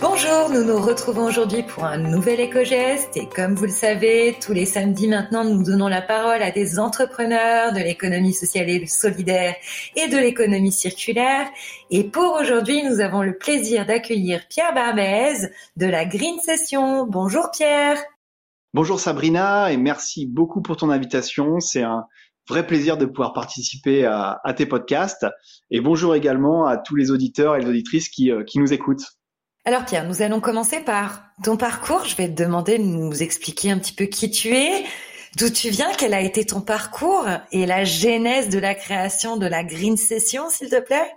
Bonjour, nous nous retrouvons aujourd'hui pour un nouvel éco-geste et comme vous le savez, tous les samedis maintenant, nous donnons la parole à des entrepreneurs de l'économie sociale et solidaire et de l'économie circulaire. Et pour aujourd'hui, nous avons le plaisir d'accueillir Pierre Barbez de la Green Session. Bonjour Pierre. Bonjour Sabrina et merci beaucoup pour ton invitation. C'est un vrai plaisir de pouvoir participer à, tes podcasts. Et bonjour également à tous les auditeurs et les auditrices qui, euh, qui nous écoutent. Alors Pierre, nous allons commencer par ton parcours. Je vais te demander de nous expliquer un petit peu qui tu es, d'où tu viens, quel a été ton parcours et la genèse de la création de la Green Session, s'il te plaît.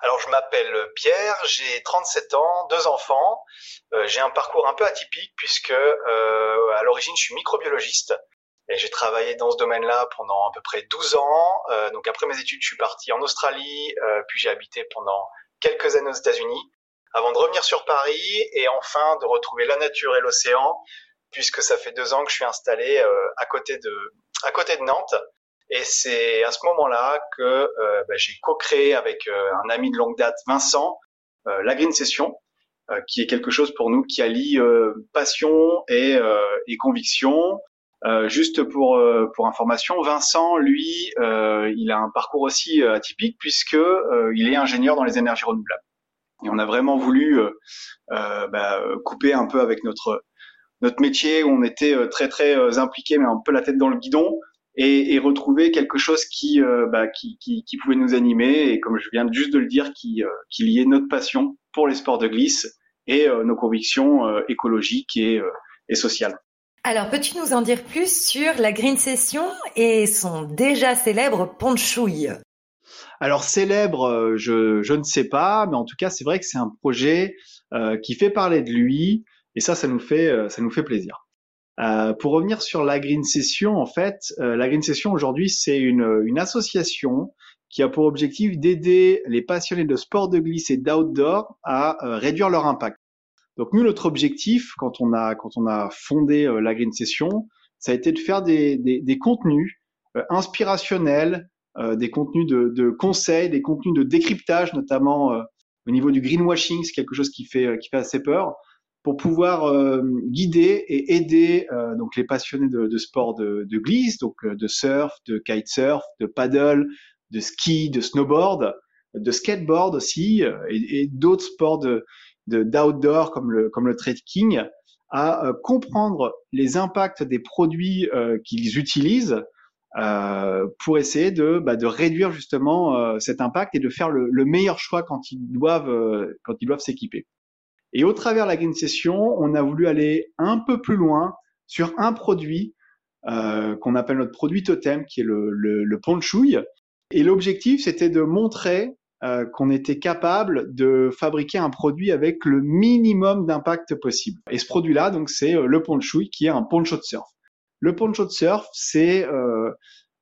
Alors je m'appelle Pierre, j'ai 37 ans, deux enfants. Euh, j'ai un parcours un peu atypique puisque euh, à l'origine je suis microbiologiste et j'ai travaillé dans ce domaine-là pendant à peu près 12 ans. Euh, donc après mes études, je suis parti en Australie, puis j'ai habité pendant quelques années aux États-Unis avant de revenir sur Paris et enfin de retrouver la nature et l'océan, puisque ça fait deux ans que je suis installé euh, à côté de à côté de Nantes. Et c'est à ce moment-là que euh, bah, j'ai co-créé avec euh, un ami de longue date, Vincent, la Green Session, qui est quelque chose pour nous qui allie passion et, et conviction. juste pour pour information, Vincent, lui, il a un parcours aussi atypique puisque il est ingénieur dans les énergies renouvelables. Et on a vraiment voulu euh, euh, bah, couper un peu avec notre notre métier où on était euh, très très impliqué, mais un peu la tête dans le guidon, et, et retrouver quelque chose qui, bah, qui, qui, pouvait nous animer et comme je viens juste de le dire, qui, qui liait notre passion pour les sports de glisse et nos convictions écologiques et, et sociales. Alors, peux-tu nous en dire plus sur la Green Session et son déjà célèbre ponchouille alors célèbre, euh, je, je ne sais pas, mais en tout cas, c'est vrai que c'est un projet euh, qui fait parler de lui, et ça, ça nous fait, euh, ça nous fait plaisir. Euh, pour revenir sur la Green Session, en fait, la Green Session aujourd'hui, c'est une, une association qui a pour objectif d'aider les passionnés de sport de glisse et d'outdoor à réduire leur impact. Donc nous, notre objectif, quand on a quand on a fondé la Green Session, ça a été de faire des, des, des contenus inspirationnels, euh, des contenus de, de, conseils, des contenus de décryptage, notamment euh, au niveau du greenwashing, c'est quelque chose qui fait, euh, qui fait assez peur, pour pouvoir guider et aider donc les passionnés de, de sport de, de, glisse, donc de surf, de kitesurf, de paddle, de ski, de snowboard, de skateboard aussi, et, et d'autres sports de d'outdoor comme le comme le trekking, à comprendre les impacts des produits qu'ils utilisent euh, pour essayer de, bah, de réduire justement euh, cet impact et de faire le, le, meilleur choix quand ils doivent euh, quand ils doivent s'équiper. Et au travers de la Green Session, on a voulu aller un peu plus loin sur un produit qu'on appelle notre produit totem, qui est le, le, le ponchouille. Et l'objectif, c'était de montrer qu'on était capable de fabriquer un produit avec le minimum d'impact possible. Et ce produit-là, donc, c'est le ponchouille, qui est un poncho de surf. Le poncho de surf, c'est euh,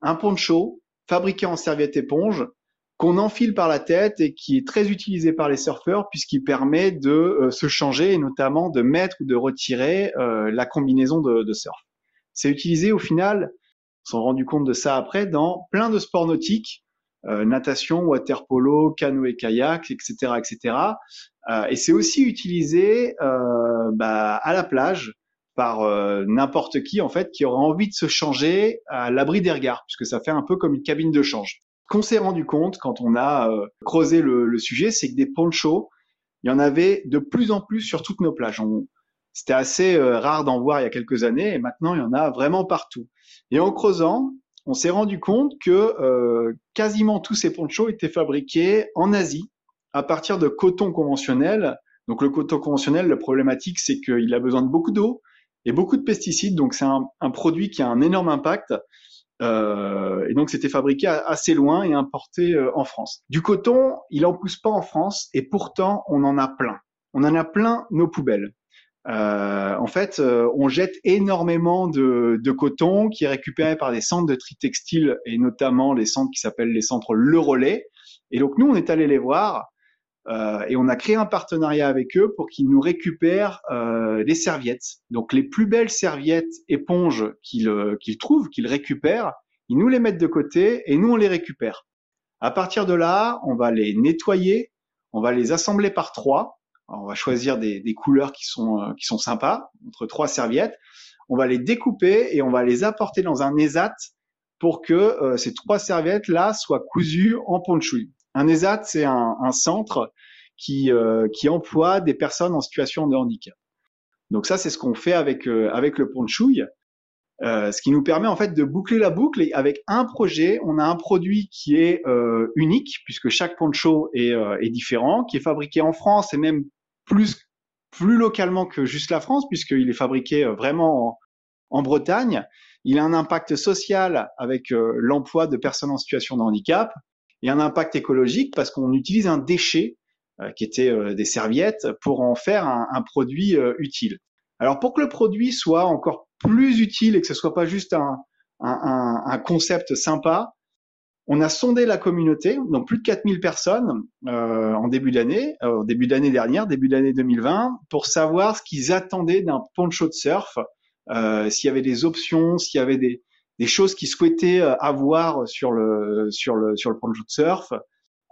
un poncho fabriqué en serviette éponge qu'on enfile par la tête et qui est très utilisé par les surfeurs puisqu'il permet de euh, se changer et notamment de mettre ou de retirer euh, la combinaison de, surf. C'est utilisé au final, on s'est rendu compte de ça après, dans plein de sports nautiques, natation, water polo, canoë kayak, etc., etc. et c'est aussi utilisé bah, à la plage par euh, n'importe qui en fait qui aura envie de se changer à l'abri des regards, puisque ça fait un peu comme une cabine de change. Qu'on s'est rendu compte quand on a euh, creusé le, sujet, c'est que des ponchos, il y en avait de plus en plus sur toutes nos plages. C'était assez euh, rare d'en voir il y a quelques années, et maintenant il y en a vraiment partout. Et en creusant, on s'est rendu compte que quasiment tous ces ponchos étaient fabriqués en Asie à partir de coton conventionnel. Donc le coton conventionnel, le problématique, c'est qu'il a besoin de beaucoup d'eau, et beaucoup de pesticides. Donc c'est un, produit qui a un énorme impact. Euh, et donc c'était fabriqué assez loin et importé euh, en France. Du coton, il en pousse pas en France et pourtant on en a plein. On en a plein nos poubelles. Euh, en fait, on jette énormément de, de, coton qui est récupéré par des centres de tri textile et notamment les centres qui s'appellent les centres Le Relais. Et donc nous, on est allé les voir euh, et on a créé un partenariat avec eux pour qu'ils nous récupèrent euh, les serviettes. Donc les plus belles serviettes éponges qu'ils euh, qu'ils trouvent, qu'ils récupèrent, ils nous les mettent de côté et nous on les récupère. À partir de là, on va les nettoyer, on va les assembler par trois on va choisir des, couleurs qui sont, qui sont sympas, entre trois serviettes. On va les découper et on va les apporter dans un ESAT pour que ces trois serviettes-là soient cousues en ponchouille. Un ESAT, c'est un, centre qui, qui emploie des personnes en situation de handicap. Donc ça, c'est ce qu'on fait avec, avec le ponchouille. Euh, ce qui nous permet en fait de boucler la boucle et avec un projet, on a un produit qui est euh, unique puisque chaque poncho est, euh, différent, qui est fabriqué en France et même plus localement que juste la France puisqu'il est fabriqué euh, vraiment en, Bretagne. Il a un impact social avec euh, l'emploi de personnes en situation de handicap et un impact écologique parce qu'on utilise un déchet qui était des serviettes pour en faire un, un produit utile. Alors pour que le produit soit encore plus utile et que ce soit pas juste un, un, un concept sympa, on a sondé la communauté, donc plus de 4000 personnes euh, en début d'année, euh, début d'année dernière, début d'année 2020, pour savoir ce qu'ils attendaient d'un poncho de surf, euh, s'il y avait des options, s'il y avait des, des choses qu'ils souhaitaient euh, avoir sur le sur le sur le poncho de surf.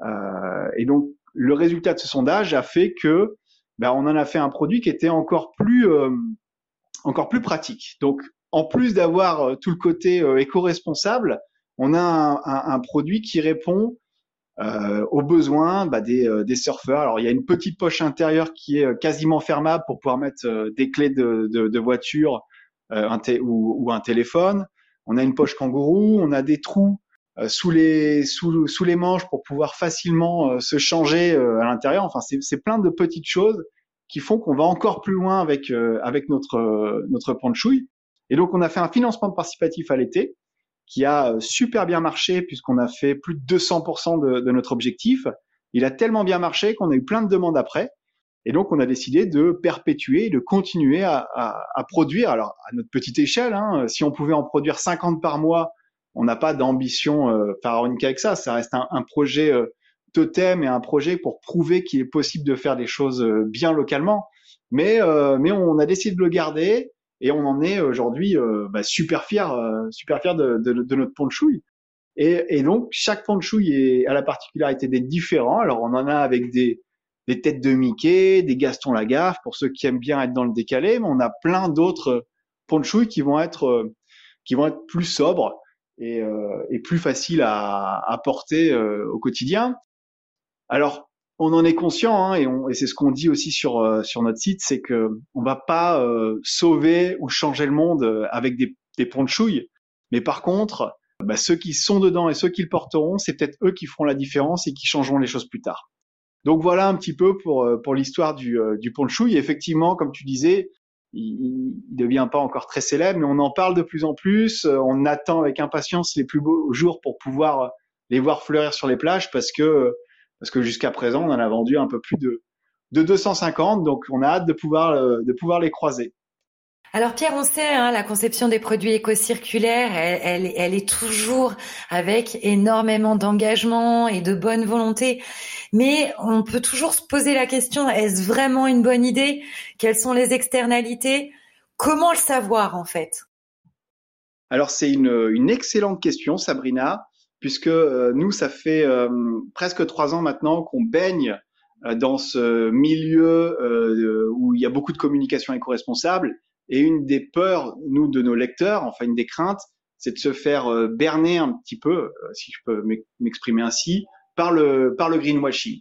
Euh, et donc le résultat de ce sondage a fait que ben, on en a fait un produit qui était encore plus euh, encore plus pratique. Donc, en plus d'avoir euh, tout le côté euh, éco-responsable, on a un, un, un, produit qui répond euh, aux besoins bah, des, euh, des, surfeurs. Alors, il y a une petite poche intérieure qui est quasiment fermable pour pouvoir mettre des clés de, de, de voiture un ou, ou, un téléphone. On a une poche kangourou, on a des trous sous les sous, sous, les manches pour pouvoir facilement se changer à l'intérieur. Enfin, c'est plein de petites choses qui font qu'on va encore plus loin avec euh, avec notre euh, notre panchouille. Et donc on a fait un financement participatif à l'été qui a euh, super bien marché puisqu'on a fait plus de 200% de, de, notre objectif. Il a tellement bien marché qu'on a eu plein de demandes après. Et donc on a décidé de perpétuer, de continuer à, à, à produire. Alors à notre petite échelle, hein, si on pouvait en produire 50 par mois, on n'a pas d'ambition euh, pharaonique avec ça. Ça reste un, un projet totem et un projet pour prouver qu'il est possible de faire des choses euh, bien localement. Mais, euh, mais on a décidé de le garder et on en est aujourd'hui euh, bah, super fier, super fier de, de, de notre ponchouille. Et, et, donc chaque ponchouille est, a la particularité d'être différent. Alors on en a avec des, des têtes de Mickey, des Gaston Lagaffe pour ceux qui aiment bien être dans le décalé, mais on a plein d'autres ponchouilles qui vont être qui vont être plus sobres et, et plus faciles à, à porter au quotidien. Alors, on en est conscient, hein, et, et c'est ce qu'on dit aussi sur euh, sur notre site, c'est que on va pas euh, sauver ou changer le monde euh, avec des, des ponchouilles, mais par contre, bah, ceux qui sont dedans et ceux qui le porteront, c'est peut-être eux qui feront la différence et qui changeront les choses plus tard. Donc voilà un petit peu pour pour l'histoire du du ponchouille. effectivement, comme tu disais, il, il devient pas encore très célèbre, mais on en parle de plus en plus. On attend avec impatience les plus beaux jours pour pouvoir les voir fleurir sur les plages parce que parce que jusqu'à présent, on en a vendu un peu plus de, de 250, donc on a hâte de pouvoir, euh, de pouvoir les croiser. Alors Pierre, on sait, hein, la conception des produits éco-circulaires, elle, est toujours avec énormément d'engagement et de bonne volonté. Mais on peut toujours se poser la question, est-ce vraiment une bonne idée? Quelles sont les externalités? Comment le savoir en fait? Alors c'est une, une excellente question, Sabrina puisque euh, nous, ça fait euh, presque trois ans maintenant qu'on baigne euh, dans ce milieu où il y a beaucoup de communication éco-responsable. Et une des peurs, nous, de nos lecteurs, enfin une des craintes, c'est de se faire berner un petit peu, si je peux m'exprimer ainsi, par le, par le greenwashing.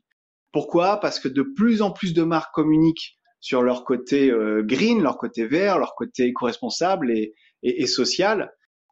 Pourquoi? Parce que de plus en plus de marques communiquent sur leur côté green, leur côté vert, leur côté éco-responsable et, et, et social.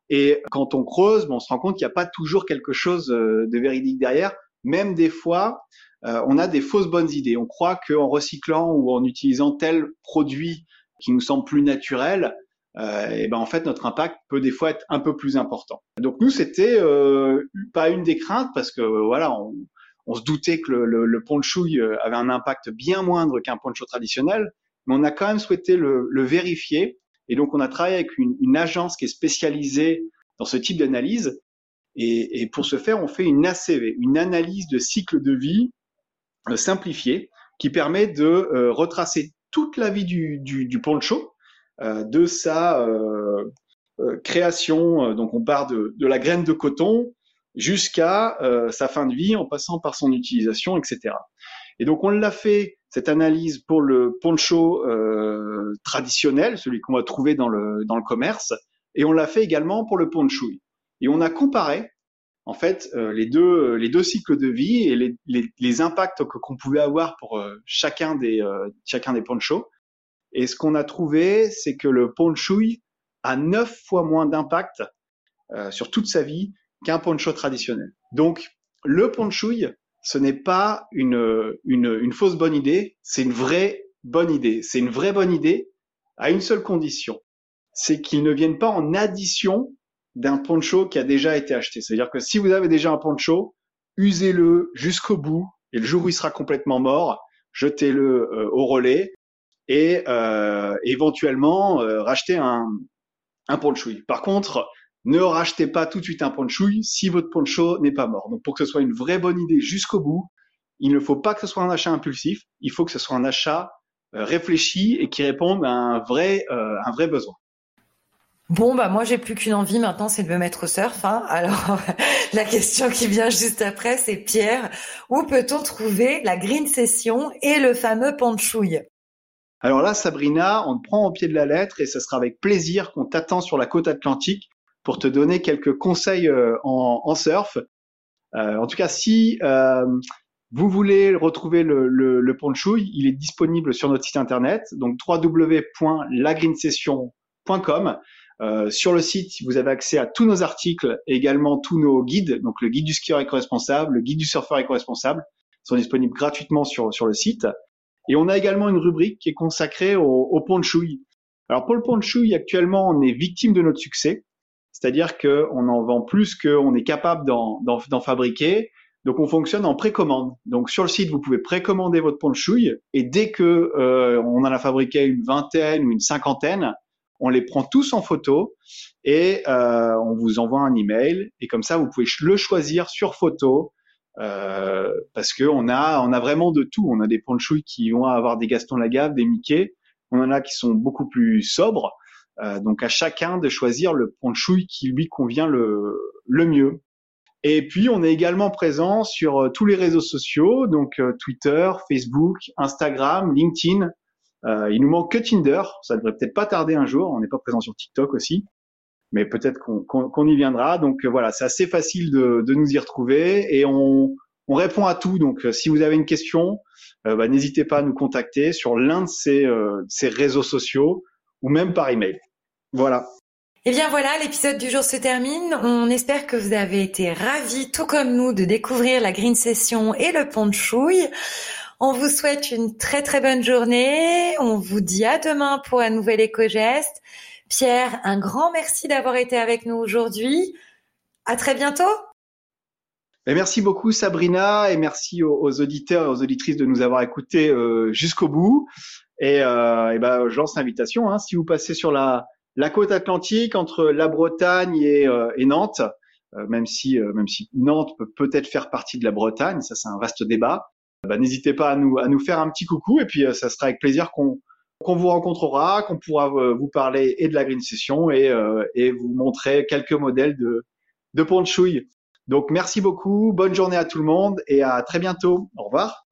Et quand on creuse, on se rend compte qu'il n'y a pas toujours quelque chose euh, de véridique derrière. Même des fois, euh, on a des fausses bonnes idées. On croit qu'en recyclant ou en utilisant tel produit qui nous semble plus naturel, euh, et ben en fait notre impact peut des fois être un peu plus important. Donc nous c'était euh, pas une des craintes parce que voilà on, se doutait que le, le, le ponchouille avait un impact bien moindre qu'un poncho traditionnel, mais on a quand même souhaité le, vérifier et donc, on a travaillé avec une, agence qui est spécialisée dans ce type d'analyse. Et, et, pour ce faire, on fait une ACV, une analyse de cycle de vie euh, simplifiée, qui permet de euh, retracer toute la vie du, du, du poncho, euh, de sa euh, euh, création. Donc, on part de, de, la graine de coton jusqu'à sa fin de vie, en passant par son utilisation, etc. Et donc, on l'a fait cette analyse pour le poncho euh, traditionnel, celui qu'on va trouver dans le, dans le commerce, et on l'a fait également pour le ponchui. Et on a comparé en fait euh, les deux les deux cycles de vie et les, les, les impacts qu'on pouvait avoir pour euh, chacun des euh, chacun des ponchos. Et ce qu'on a trouvé, c'est que le ponchui a neuf fois moins d'impact sur toute sa vie qu'un poncho traditionnel. Donc le ponchui, ce n'est pas une, une, une fausse bonne idée, c'est une vraie bonne idée. C'est une vraie bonne idée à une seule condition, c'est qu'il ne vienne pas en addition d'un poncho qui a déjà été acheté. C'est-à-dire que si vous avez déjà un poncho, usez-le jusqu'au bout et le jour où il sera complètement mort, jetez-le euh, au relais et euh, éventuellement euh, rachetez un, un ponchui. Par contre, ne rachetez pas tout de suite un ponchui si votre poncho n'est pas mort. Donc pour que ce soit une vraie bonne idée jusqu'au bout, il ne faut pas que ce soit un achat impulsif, il faut que ce soit un achat réfléchi et qui réponde à un vrai, un vrai besoin. Bon, bah moi j'ai plus qu'une envie maintenant, c'est de me mettre au surf. Hein. Alors la question qui vient juste après, c'est Pierre, où peut-on trouver la green session et le fameux ponchouille Alors là, Sabrina, on te prend au pied de la lettre et ce sera avec plaisir qu'on t'attend sur la côte atlantique pour te donner quelques conseils euh, en, surf. Euh, en tout cas, si euh, vous voulez retrouver le, le, le ponchouille, il est disponible sur notre site internet, donc www.lagreensession.com. Euh, sur le site, vous avez accès à tous nos articles et également tous nos guides. Donc le guide du skieur éco-responsable, le guide du surfeur éco-responsable sont disponibles gratuitement sur, sur le site. Et on a également une rubrique qui est consacrée au, au. Alors pour le ponchui, actuellement, on est victime de notre succès. C'est-à-dire qu'on en vend plus qu'on est capable d'en fabriquer. Donc on fonctionne en précommande. Donc sur le site, vous pouvez précommander votre ponchui et dès que euh, on en a fabriqué une vingtaine ou une cinquantaine, on les prend tous en photo et euh, on vous envoie un email et comme ça vous pouvez le choisir sur photo euh, parce que on a on a vraiment de tout. On a des ponchouilles qui vont avoir des Gaston Lagaffe, des Mickey. On en a qui sont beaucoup plus sobres. Euh, donc à chacun de choisir le ponchouille qui lui convient le le mieux. Et puis on est également présent sur tous les réseaux sociaux, donc Twitter, Facebook, Instagram, LinkedIn. Euh, il nous manque que Tinder. Ça devrait peut-être pas tarder un jour. On n'est pas présent sur TikTok aussi, mais peut-être qu'on y viendra. Donc euh, voilà, c'est assez facile de, de, nous y retrouver et on, on répond à tout. Donc euh, si vous avez une question, bah, n'hésitez pas à nous contacter sur l'un de ces, ces réseaux sociaux ou même par email. Voilà. Eh bien voilà, l'épisode du jour se termine. On espère que vous avez été ravis, tout comme nous, de découvrir la Green Session et le pont de chouille. On vous souhaite une très très bonne journée. On vous dit à demain pour un nouvel éco-geste. Pierre, un grand merci d'avoir été avec nous aujourd'hui. À très bientôt. merci beaucoup Sabrina et merci aux, auditeurs et aux auditrices de nous avoir écoutés euh, jusqu'au bout. Et, euh, ben, je lance l'invitation. Hein. si vous passez sur la, côte atlantique entre la Bretagne et, euh, Nantes, même si même si Nantes peut peut-être faire partie de la Bretagne, ça c'est un vaste débat bah, n'hésitez pas à nous, à nous faire un petit coucou et puis euh, ça sera avec plaisir qu'on qu'on vous rencontrera, qu'on pourra euh, vous parler et de la Green Session et, euh, et vous montrer quelques modèles de, de ponchouille. Donc merci beaucoup, bonne journée à tout le monde et à très bientôt. Au revoir.